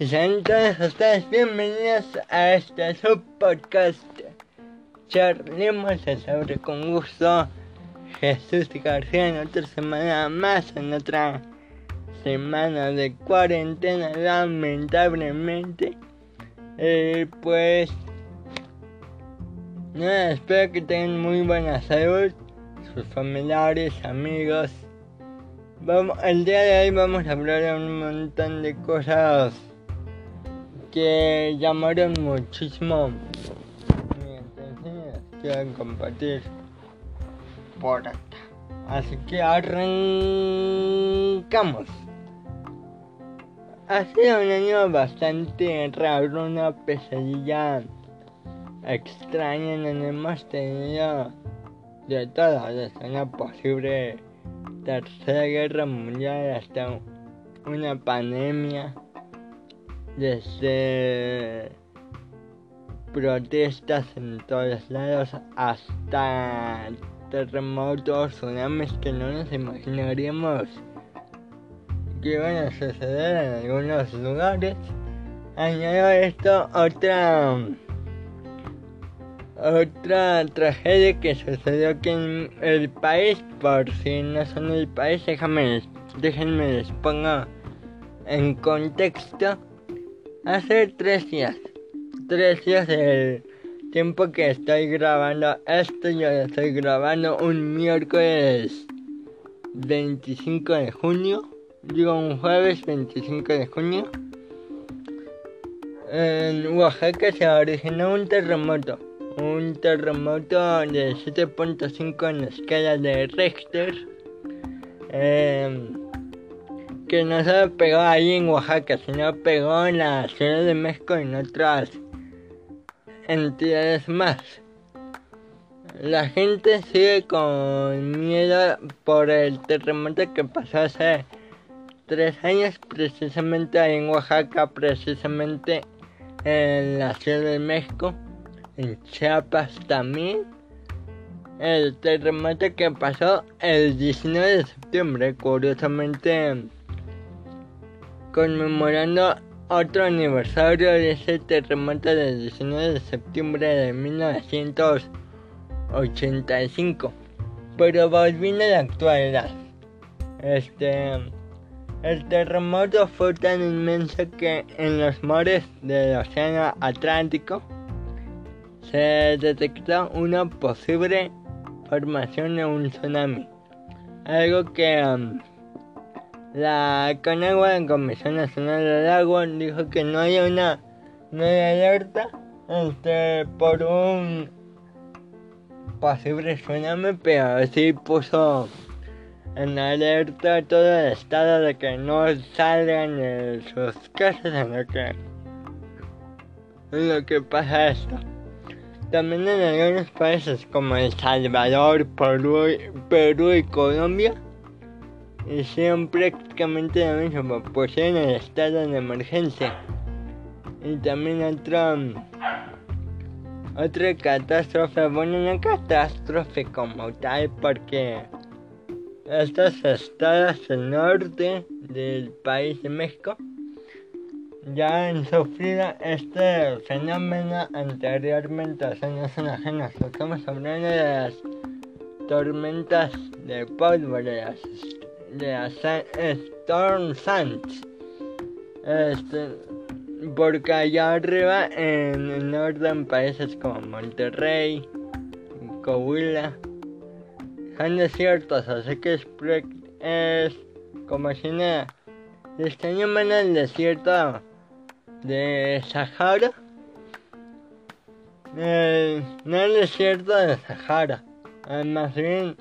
Sean todos ustedes bienvenidos a este subpodcast. Charlemos sobre con gusto. Jesús García en otra semana más, en otra semana de cuarentena, lamentablemente. Eh, pues nada, espero que tengan muy buena salud, sus familiares, amigos. Vamos, el día de hoy vamos a hablar de un montón de cosas que llamaron muchísimo mi atención quiero compartir por acá. Así que arrancamos. Ha sido un año bastante raro, una pesadilla extraña donde hemos tenido de todo, desde una posible tercera guerra mundial hasta una pandemia, desde protestas en todos lados hasta terremotos, tsunamis que no nos imaginaríamos que van a suceder en algunos lugares. Añado esto otra otra tragedia que sucedió aquí en el país, por si no son el país, déjame, déjenme les pongo en contexto. Hace tres días, tres días del tiempo que estoy grabando esto, yo estoy grabando un miércoles 25 de junio, digo un jueves 25 de junio. En Oaxaca se originó un terremoto un terremoto de 7.5 en la escala de Richter eh, que no se pegó ahí en Oaxaca, sino pegó en la Ciudad de México y en otras entidades más. La gente sigue con miedo por el terremoto que pasó hace tres años, precisamente ahí en Oaxaca, precisamente en la Ciudad de México en Chiapas también. El terremoto que pasó el 19 de septiembre, curiosamente conmemorando otro aniversario de ese terremoto del 19 de septiembre de 1985. Pero volviendo a la actualidad, este, el terremoto fue tan inmenso que en los mares del Océano Atlántico se detectó una posible formación de un tsunami. Algo que um, la Conagua, la Comisión Nacional del Agua, dijo que no hay una alerta este, por un posible tsunami, pero sí puso en alerta todo el estado de que no salgan de sus casas en lo que, en lo que pasa esto. También en algunos países como El Salvador, Perú, Perú y Colombia hicieron prácticamente lo mismo, pusieron el estado de emergencia. Y también otra, otra catástrofe, bueno, una catástrofe como tal, porque estos estados del norte del país de México ya han sufrido este fenómeno anteriormente, o sea, no son ajenos. Estamos hablando de las tormentas de polvo, de las, de las Storm Sands. Este, porque allá arriba en el norte, en países como Monterrey, Coahuila, son desiertos, así que es, es como si nada. En el desierto de Sahara. Eh, no el desierto de Sahara, eh, más bien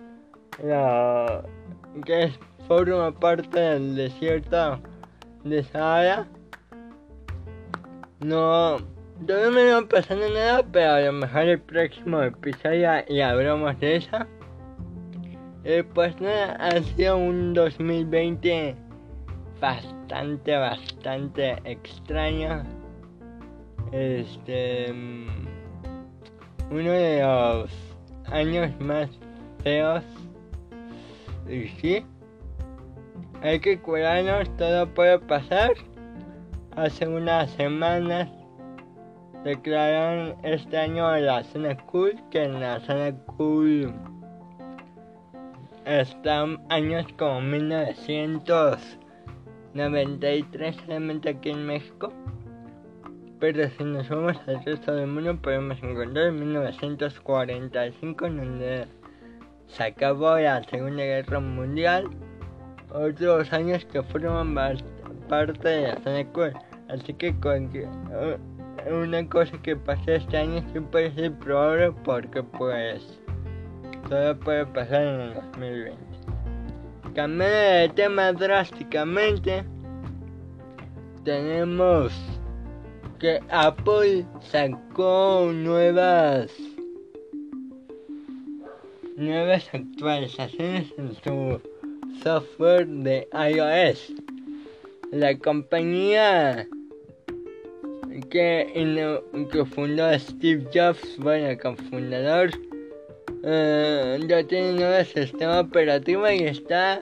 la que forma parte del desierto de Sahara. No, todavía no pasando nada, pero a lo mejor el próximo episodio y hablamos de eso. Eh, pues nada, ha sido un 2020 bastante, bastante extraño. Este. Mm, uno de los años más feos. Y sí. Hay que cuidarnos, todo puede pasar. hace unas semanas declararon este año la zona cool, que en la zona cool están años como 1993, solamente aquí en México. Pero si nos vamos al resto del mundo podemos encontrar en 1945 en donde se acabó la Segunda Guerra Mundial. Otros años que fueron parte de la cool. Así que una cosa que pasó este año siempre es probable porque pues todo puede pasar en el 2020. Cambiando de tema drásticamente, tenemos que Apple sacó nuevas nuevas actualizaciones en su software de iOS. La compañía que, que fundó Steve Jobs, bueno, cofundador, eh, ya tiene un nuevo sistema operativo y está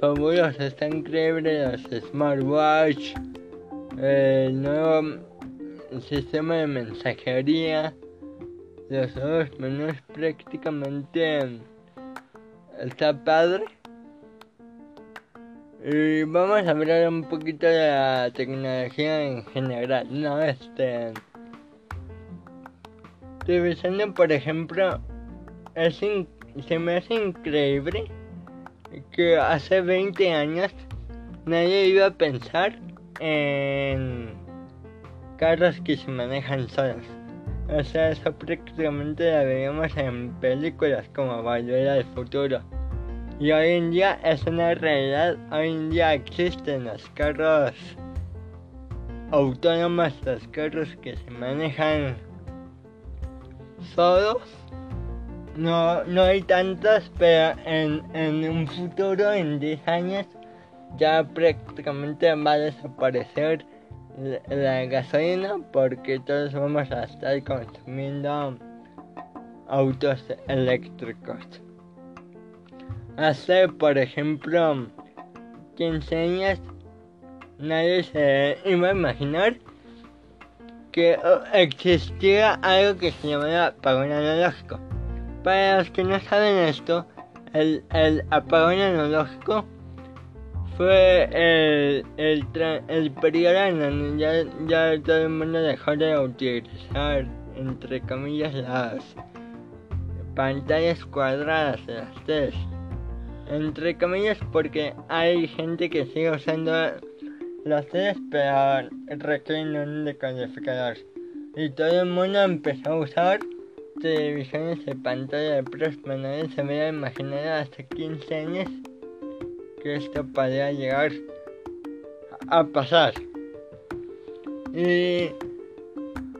fabuloso, está increíble los smartwatch, el nuevo sistema de mensajería, los nuevos menús prácticamente está padre. Y vamos a hablar un poquito de la tecnología en general, ¿no? Este. Revisando, por ejemplo, es se me hace increíble que hace 20 años nadie iba a pensar en carros que se manejan solos. O sea, eso prácticamente lo veíamos en películas como Volver al Futuro. Y hoy en día es una realidad, hoy en día existen los carros autónomos, los carros que se manejan solos. No, no hay tantos, pero en un futuro, en 10 años, ya prácticamente va a desaparecer la, gasolina porque todos vamos a estar consumiendo autos eléctricos hace, por ejemplo, 15 años, nadie se iba a imaginar que existía algo que se llamaba apagón analógico. Para los que no saben esto, el, el apagón analógico fue el, el, el periodo en donde ya, ya todo el mundo dejó de utilizar, entre comillas, las pantallas cuadradas, las tres. Entre comillas porque hay gente que sigue usando los tres pero requieren un decodificador y todo el mundo empezó a usar televisiones de pantalla de pero nadie se había imaginado hasta 15 años que esto podría llegar a pasar y,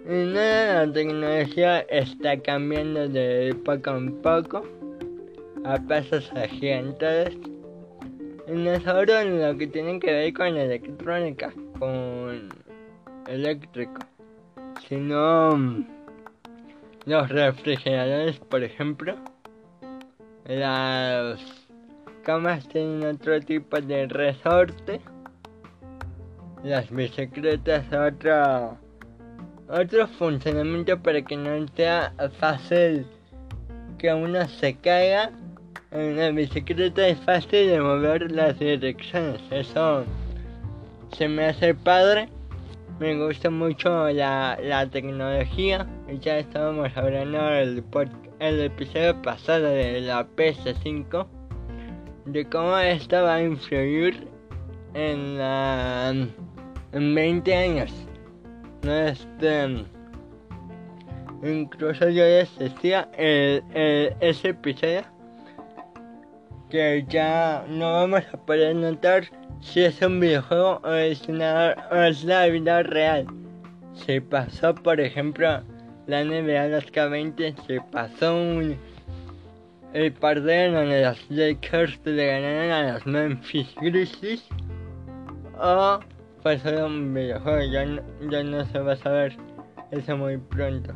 y nada, la tecnología está cambiando de poco en poco a pasos agigantados. Y en lo que tienen que ver con electrónica, con eléctrico, sino mm, los refrigeradores, por ejemplo. Las camas tienen otro tipo de resorte. Las bicicletas otro otro funcionamiento para que no sea fácil que uno se caiga en la bicicleta es fácil de mover las direcciones. Eso se me hace padre. Me gusta mucho la, la tecnología. Ya estábamos hablando el, el episodio pasado de la PS5. De cómo esta va a influir en la, en 20 años. Este incluso yo les decía el, ese episodio que ya no vamos a poder notar si es un videojuego o es, una, o es la vida real. Se pasó, por ejemplo, la NBA los K20, se pasó un, el partido donde los Lakers le ganaron a los Memphis Grizzlies. O fue solo un videojuego, ya no, ya no se va a saber eso muy pronto.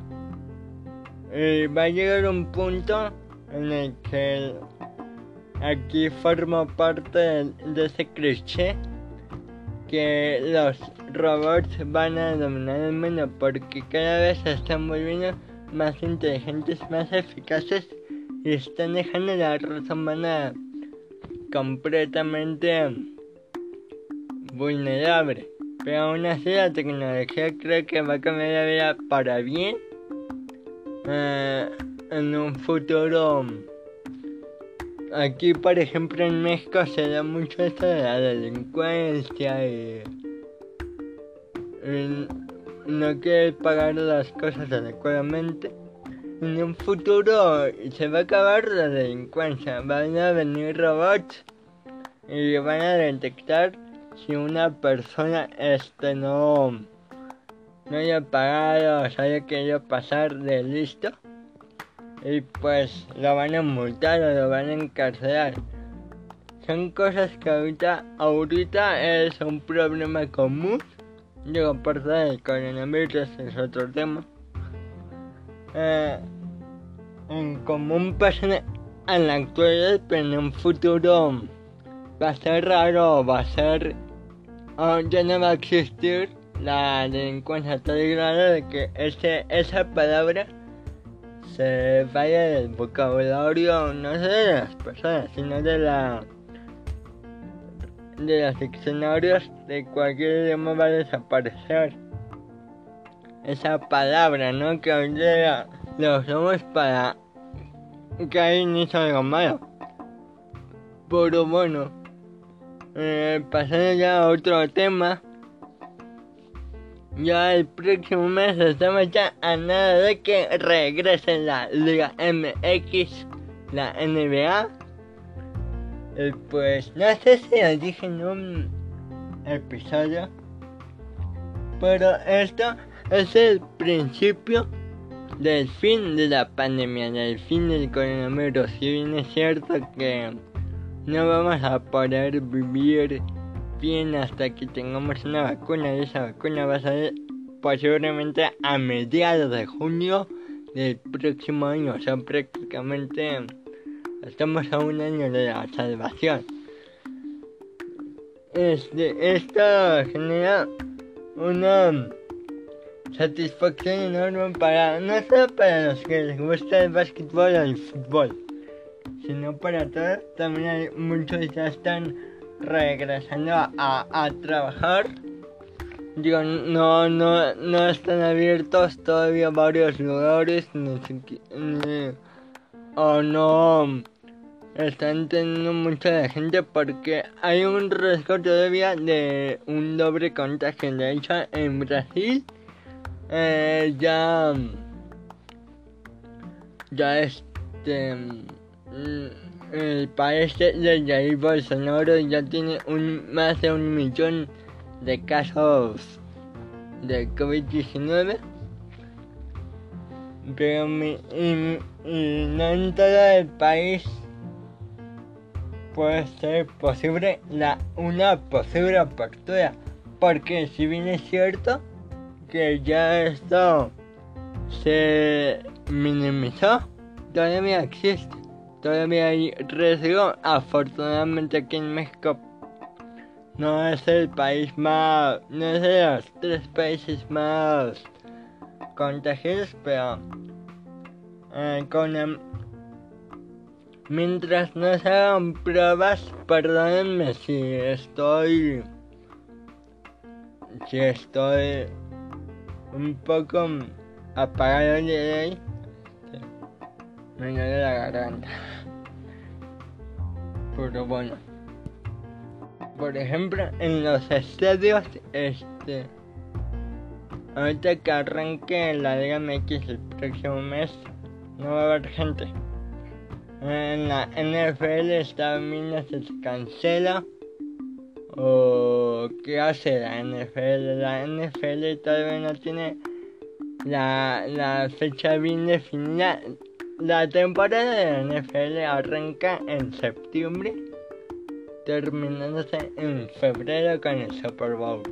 Y va a llegar un punto en el que Aquí forma parte de, ese cliché que los robots van a dominar el mundo porque cada vez se están volviendo más inteligentes, más eficaces están dejando la raza humana completamente vulnerable. Pero aún así la tecnología creo que va a cambiar la vida para bien eh, en un futuro. Aquí, por ejemplo, en México se da mucho esto de la delincuencia y, y no quiere pagar las cosas adecuadamente. En un futuro se va a acabar la delincuencia, van a venir robots y van a detectar si una persona este no no haya pagado o se haya querido pasar de listo. Y pues lo van a multar o lo van a encarcelar. Son cosas que ahorita ahorita es un problema común. Digo por el coronavirus es otro tema eh, en común pasa en la actualidad pero en un futuro va a ser raro va a ser Ah, ya no va a existir la delincuencia. Tal grado de que ese, esa palabra se vaya del vocabulario no sé de las personas sino de la de los diccionarios de cualquier idioma va a desaparecer esa palabra no que hoy día lo usamos para que alguien hizo algo malo pero bueno eh, pasando ya a otro tema. Ya el próximo mes estamos ya a nada de que regrese la Liga MX, la NBA. Eh, pues no sé si lo dije en un episodio. Pero esto es el principio del fin de la pandemia, del fin del coronavirus. Si bien es cierto que no vamos a poder vivir bien hasta que tengamos una vacuna y esa vacuna va a salir posiblemente a mediados de junio del próximo año, o sea, prácticamente estamos a un año de la salvación. Este, esto genera una satisfacción enorme para, no solo para los que les gusta el básquetbol o el fútbol, sino para todos. También hay muchos ya están regresando a, trabajar. Digo, no, no, no están abiertos todavía varios lugares, o no están teniendo mucha gente porque hay un riesgo todavía de un doble contagio. De hecho, en Brasil eh, ya, ya este Mm, el país de Jair Bolsonaro ya tiene un, más de un millón de casos de COVID-19. Pero mi, y, no en todo el país puede ser posible la, una posible apertura. Porque si bien es cierto que ya esto se minimizó, todavía existe todavía hay riesgo. Afortunadamente aquí en México no es el país más, no es de los tres países más contagiados, pero eh, con mientras no se hagan pruebas, perdónenme si estoy, si estoy un poco apagado de ahí. Me duele la garganta pero bueno. Por ejemplo, en los estadios, este. Ahorita que arranque la Liga MX el próximo mes, no va a haber gente. En la NFL viendo si se cancela. ¿O qué hace la NFL? La NFL todavía no tiene la, la fecha bien definida la temporada de la NFL arranca en septiembre, terminándose en febrero con el Super Bowl.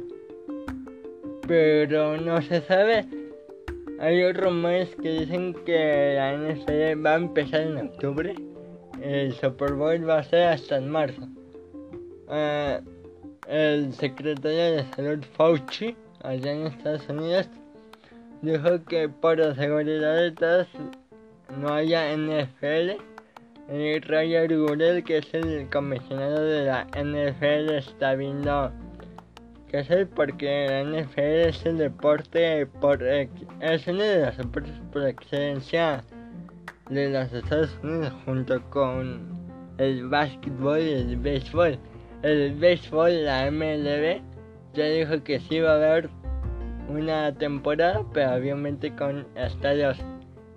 Pero no se sabe. Hay rumores que dicen que la NFL va a empezar en octubre. El Super Bowl va a ser hasta en marzo. Eh, el secretario de salud Fauci, allá en Estados Unidos, dijo que por la seguridad de todos no haya NFL. Y Roger Goodell, que es el comisionado de la NFL, está viendo qué hacer porque la NFL es el deporte por es uno de los por excelencia de los Estados Unidos junto con el básquetbol y el béisbol. El béisbol, la MLB, ya dijo que sí va a haber una temporada, pero obviamente con estadios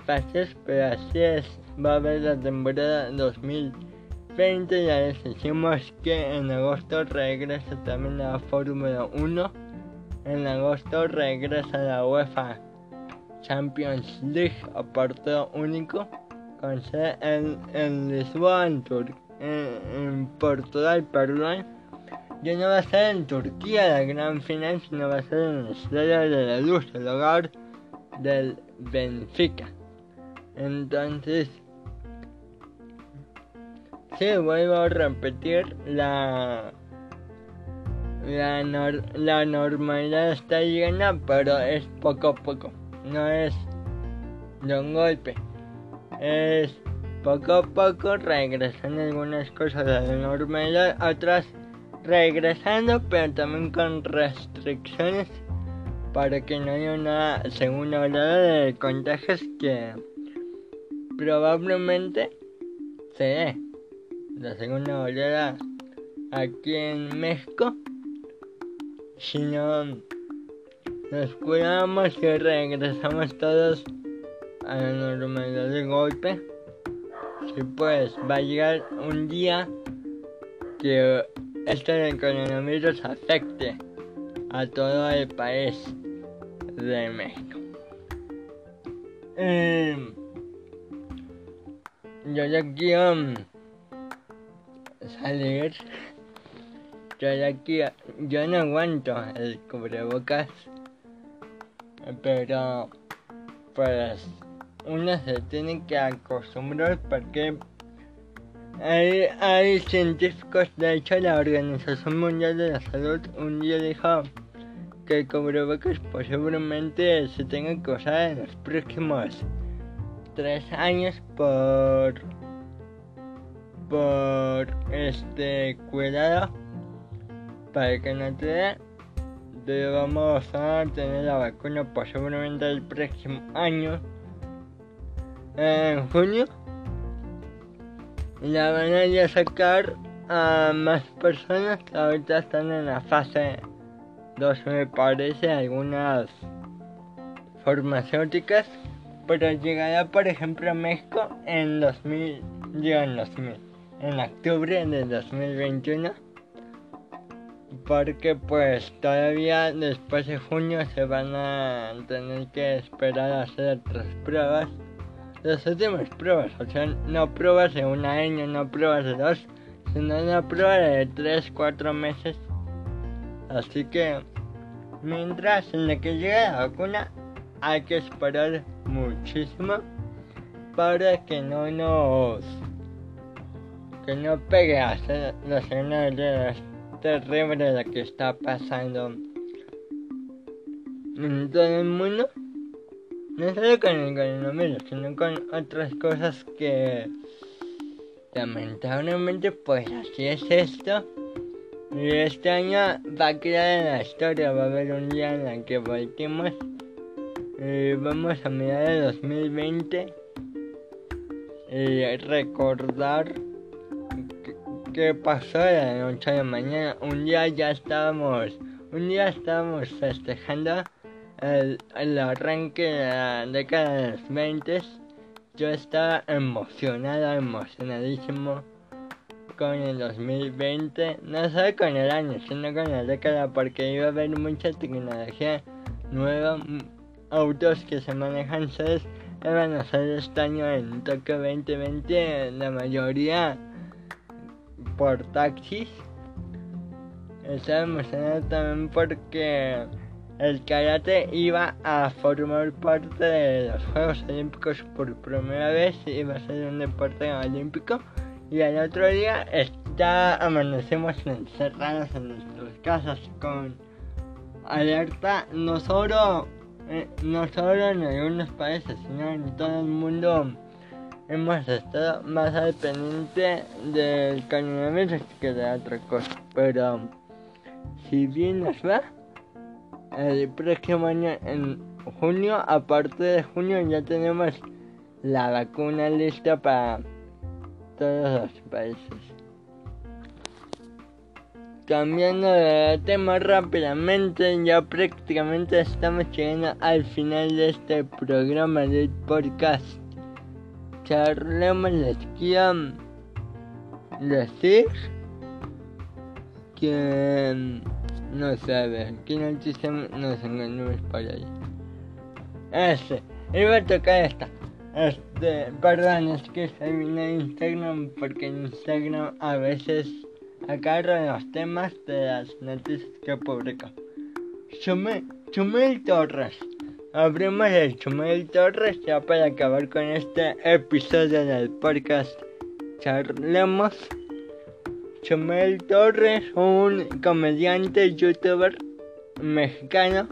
fases, pero así es, va a haber la temporada 2020, ya les decimos que en agosto regresa también la Fórmula 1, en agosto regresa la UEFA Champions League a único, con sede en, en Lisboa, en, en Portugal, perdón, ya no va a ser en Turquía la gran final, sino va a ser en el Estadio de la Luz, el hogar del Benfica. Entonces, sí, vuelvo a repetir, la, la, la normalidad está llena, pero es poco a poco, no es de un golpe. Es poco a poco regresan algunas cosas a la normalidad, otras regresando, pero también con restricciones para que no haya una segunda oleada de contagios que probablemente se dé. La segunda oleada aquí en México si no nos cuidamos y regresamos todos a la normalidad de golpe si pues va a llegar un día que este coronavirus afecte a todo el país de México. Eh, yo ya quiero mm, salir. Yo ya quiero. Yo no aguanto el cubrebocas. Pero. Pues. Uno se tiene que acostumbrar porque. Hay, científicos, de hecho la Organización Mundial de la Salud un día dijo que el cubrebocas posiblemente se tenga que usar en los próximos tres años por por este cuidado para que no te dé vamos a tener la vacuna posiblemente el próximo año en junio. La van a ir a sacar a más personas que ahorita están en la fase 2 me parece algunas farmacéuticas. Pero llegará por ejemplo a México en 2000, digo en 2000, en octubre de 2021 porque pues todavía después de junio se van a tener que esperar a hacer otras pruebas las últimas pruebas, o sea, no pruebas de un año, no pruebas de dos, sino una prueba de 3, 4 meses. Así que, mientras en la que llegue la vacuna, hay que esperar muchísimo para que no nos que no pegue a hacer la segunda de terrible la que está pasando en todo el mundo no solo con el coronavirus sino con otras cosas que lamentablemente pues así es esto y este año va a quedar en la historia va a haber un día en el que volvemos eh, vamos a mirar el 2020 y recordar qué pasó de la noche la mañana. Un día ya estábamos, un día estábamos festejando el, arranque de la década de los 20. Yo estaba emocionado, emocionadísimo con el 2020, no solo con el año, sino con la década, porque iba a haber mucha tecnología nueva autos que se manejan SES van a ser este año en Tokio 2020 la mayoría por taxis. Estaba emocionado también porque el karate iba a formar parte de los Juegos Olímpicos por primera vez, iba a ser un deporte olímpico y al otro día está amanecemos encerrados en nuestros casas con alerta, no solo, eh, no solo en algunos países, sino en todo el mundo hemos estado más al pendiente del coronavirus que de otra cosa. Pero si bien nos va, el próximo año, en junio, aparte de junio, ya tenemos la vacuna lista para todos los países. Cambiando de tema rápidamente, ya prácticamente estamos llegando al final de este programa del podcast. Charlemos, les quiero decir que no sabe qué noticia nos encontramos por ahí. Este, iba a tocar esta. Este, perdón, es que a Instagram porque en Instagram a veces agarro los temas de las noticias que publico. Chumel, Chumel Torres. Abrimos el Chumel Torres ya para acabar con este episodio del podcast. Charlemos. Chumel Torres, un comediante youtuber mexicano,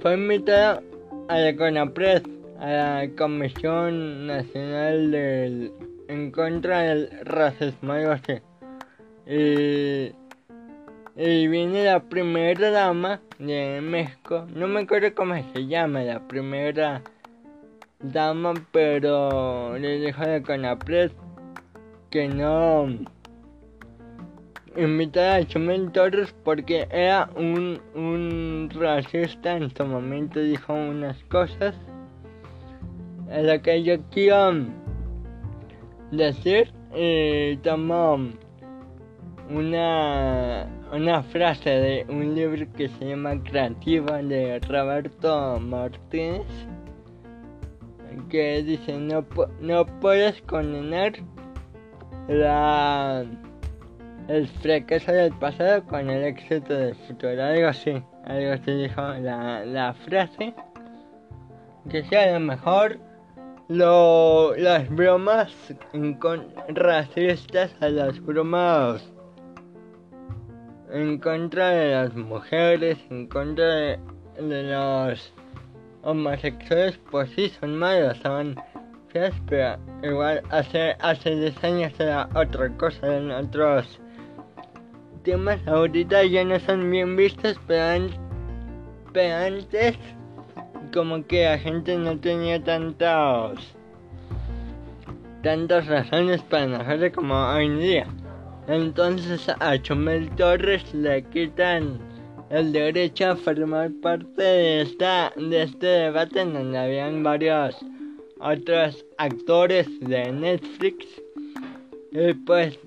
fue invitado a la CONAPRED, a la Comisión Nacional en contra del racismo. Y, y viene la primera dama de México, no me acuerdo cómo se llama la primera dama, pero le dijo a la CONAPRED que no invitar a Chumel Torres porque era un, un racista en su momento dijo unas cosas. En lo que yo quiero decir y tomo una una frase de un libro que se llama Creativa de Roberto Martínez que dice no, no puedes condenar la el fracaso del pasado con el éxito del futuro, algo así, algo así dijo la, la frase, que sea lo mejor lo, las bromas con, racistas a las bromas. En contra de las mujeres, en contra de, de los homosexuales, pues sí, son malos, son pero igual hace, hace 10 años era otra cosa en otros temas ahorita ya no son bien vistos, pero, antes como que la gente no tenía tantos tantas razones para enojarse como hoy en día. Entonces a Chumel Torres le quitan el derecho a formar parte de esta de este debate donde habían varios otros actores de Netflix. Y pues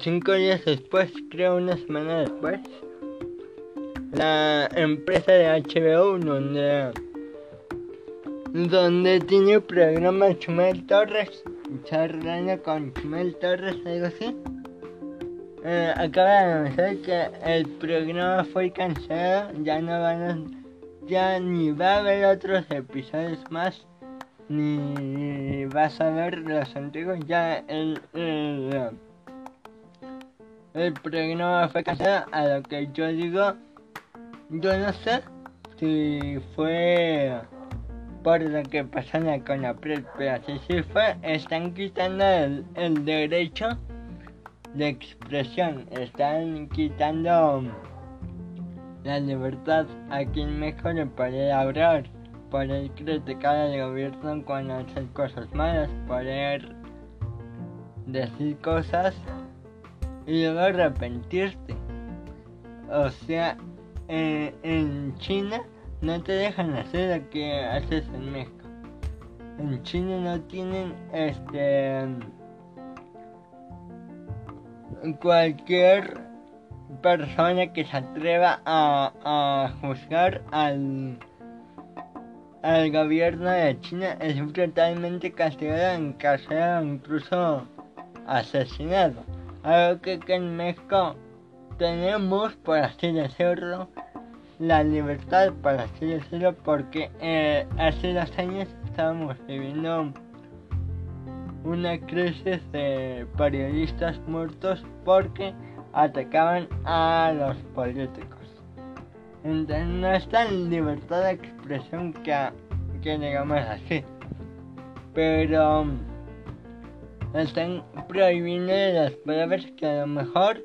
cinco días después, creo una semana después, la empresa de HBO donde donde tiene el programa Chumel Torres, charlando con Chumel Torres, algo así. Eh, acaba de anunciar que el programa fue cancelado, ya no van a, ya ni va a haber otros episodios más, ni vas a ver los antiguos, ya el, el el programa fue cancelado, a lo que yo digo, yo no sé si fue por lo que pasó en la pero si sí fue, están quitando el, el, derecho de expresión, están quitando la libertad a quien mejor de poder hablar, poder criticar al gobierno cuando hace cosas malas, poder decir cosas y luego arrepentirte. O sea, eh, en China no te dejan hacer lo que haces en México. En China no tienen este cualquier persona que se atreva a, a juzgar al al gobierno de China es totalmente castigado, encarcelado, incluso asesinado algo que, en México tenemos, por así decirlo, la libertad, por así decirlo, porque eh, hace dos años estábamos viviendo una crisis de periodistas muertos porque atacaban a los políticos. Entonces no es tan libertad de expresión que, que digamos así. Pero están prohibiendo las palabras que a lo mejor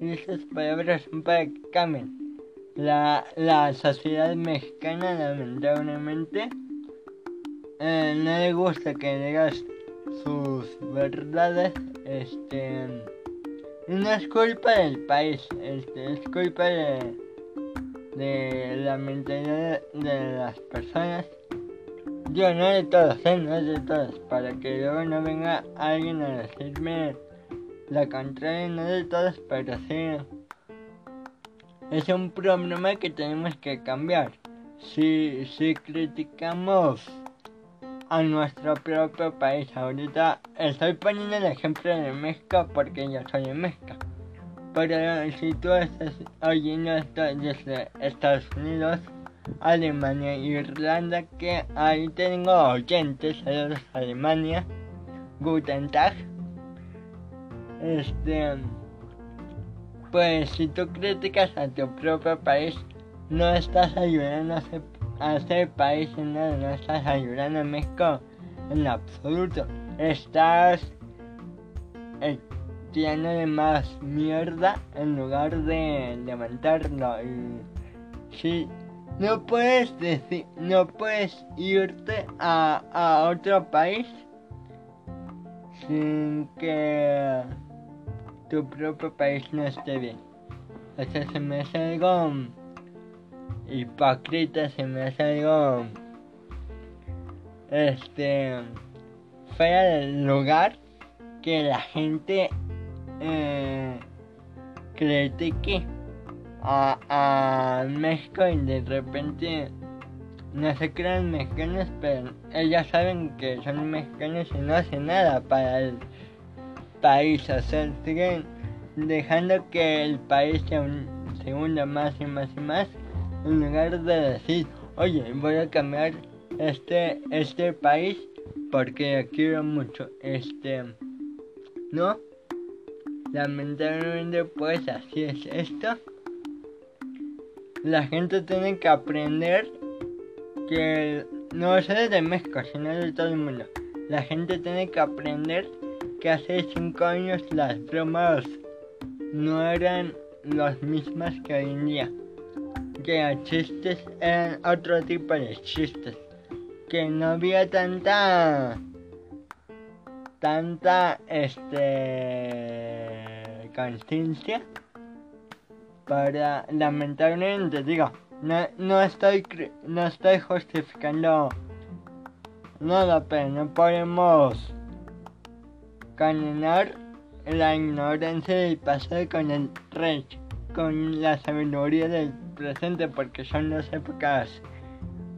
esas palabras son para que cambien. La, la sociedad mexicana lamentablemente eh, no le gusta que digas sus verdades, este no es culpa del país, este, es culpa de, de la mentalidad de las personas. Yo no de todos, ¿eh? no de todos, para que luego no venga alguien a decirme la contraria, no de todos, pero sí es un problema que tenemos que cambiar. Si, si criticamos a nuestro propio país. Ahorita estoy poniendo el ejemplo de México porque yo soy de México. Pero si tú estás oyendo esto desde Estados Unidos, Alemania y Irlanda, que ahí tengo oyentes, saludos Alemania, Guten Tag. Este, pues si tú criticas a tu propio país, no estás ayudando a ese país nada, no estás ayudando a México en absoluto. Estás de más mierda en lugar de levantarlo. Y si no puedes decir, no puedes irte a, a otro país sin que tu propio país no esté bien. Eso se me hace algo hipócrita, se me hace algo este fuera del lugar que la gente eh, critique a, México y de repente no se crean mexicanos, pero ellas saben que son mexicanos y no hacen nada para el país, o sea, siguen dejando que el país se, se hunda más y más y más en lugar de decir, oye, voy a cambiar este, este país porque quiero mucho, este, ¿no? Lamentablemente pues así es esto. La gente tiene que aprender que no solo de México, sino de todo el mundo. La gente tiene que aprender que hace 5 años las bromas no eran las mismas que hoy en día que chistes eran otro tipo de chistes. Que no había tanta. tanta. este. Conciencia. Para. lamentablemente, digo. No, no estoy. no estoy justificando. nada, pero no podemos. condenar la ignorancia del pasado con el rey. con la sabiduría del presente porque son dos épocas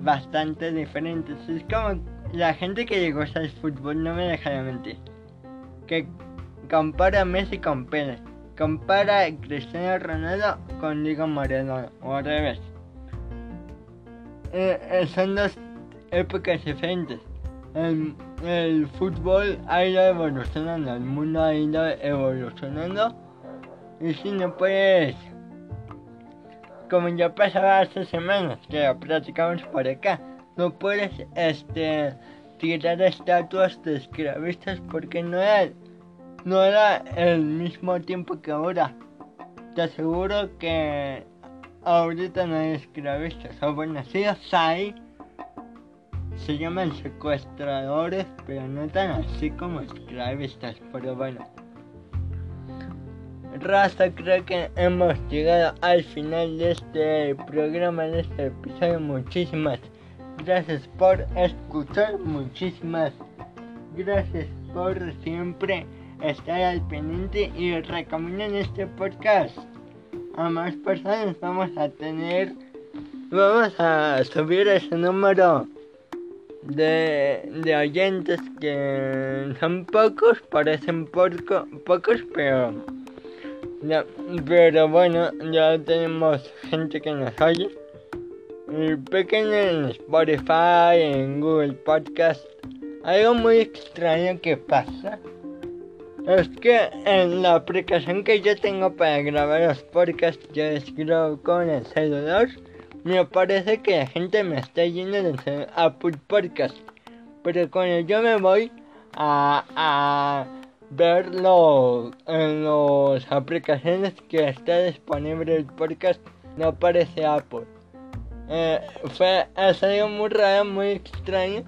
bastante diferentes. Es como la gente que llegó al fútbol no me deja de mentir. Que compara Messi con Pérez. Compara Cristiano Ronaldo con Diego Maradona o al revés. Eh, eh, son dos épocas diferentes. El, el fútbol ha ido evolucionando, el mundo ha ido evolucionando. Y si no puedes como ya pasaba hace semanas que lo platicamos por acá, no puedes este tirar estatuas de esclavistas porque no era, no era el mismo tiempo que ahora. Te aseguro que ahorita no hay esclavistas, o bueno, sí hay, se llaman secuestradores, pero no tan así como esclavistas, pero bueno. Raza, creo que hemos llegado al final de este programa, de este episodio. Muchísimas gracias por escuchar, muchísimas gracias por siempre estar al pendiente y recomendar este podcast a más personas. Vamos a tener, vamos a subir ese número de, de oyentes que son pocos, parecen pocos, pero pero bueno, ya tenemos gente que nos oye. Pequeño en Spotify, en Google Podcast. Algo muy extraño que pasa Es que en la aplicación que yo tengo para grabar los podcasts, yo escribo con el celular. Me parece que la gente me está yendo de Apple Podcast. Pero cuando yo me voy a, a verlo en las aplicaciones que está disponible el podcast, no aparece Apple. Eh, fue algo muy raro, muy extraño.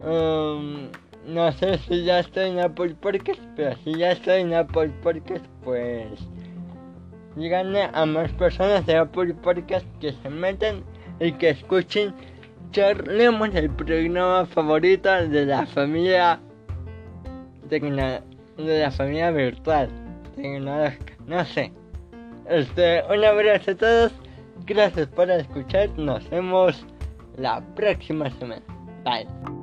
Um, no sé si ya estoy en Apple Podcast, pero si ya estoy en Apple Podcast, pues díganle a más personas de Apple Podcast que se metan y que escuchen charlemos el programa favorito de la familia de la familia virtual tecnológica, no sé. Este, un abrazo a todos, gracias por escuchar, nos vemos la próxima semana. Bye.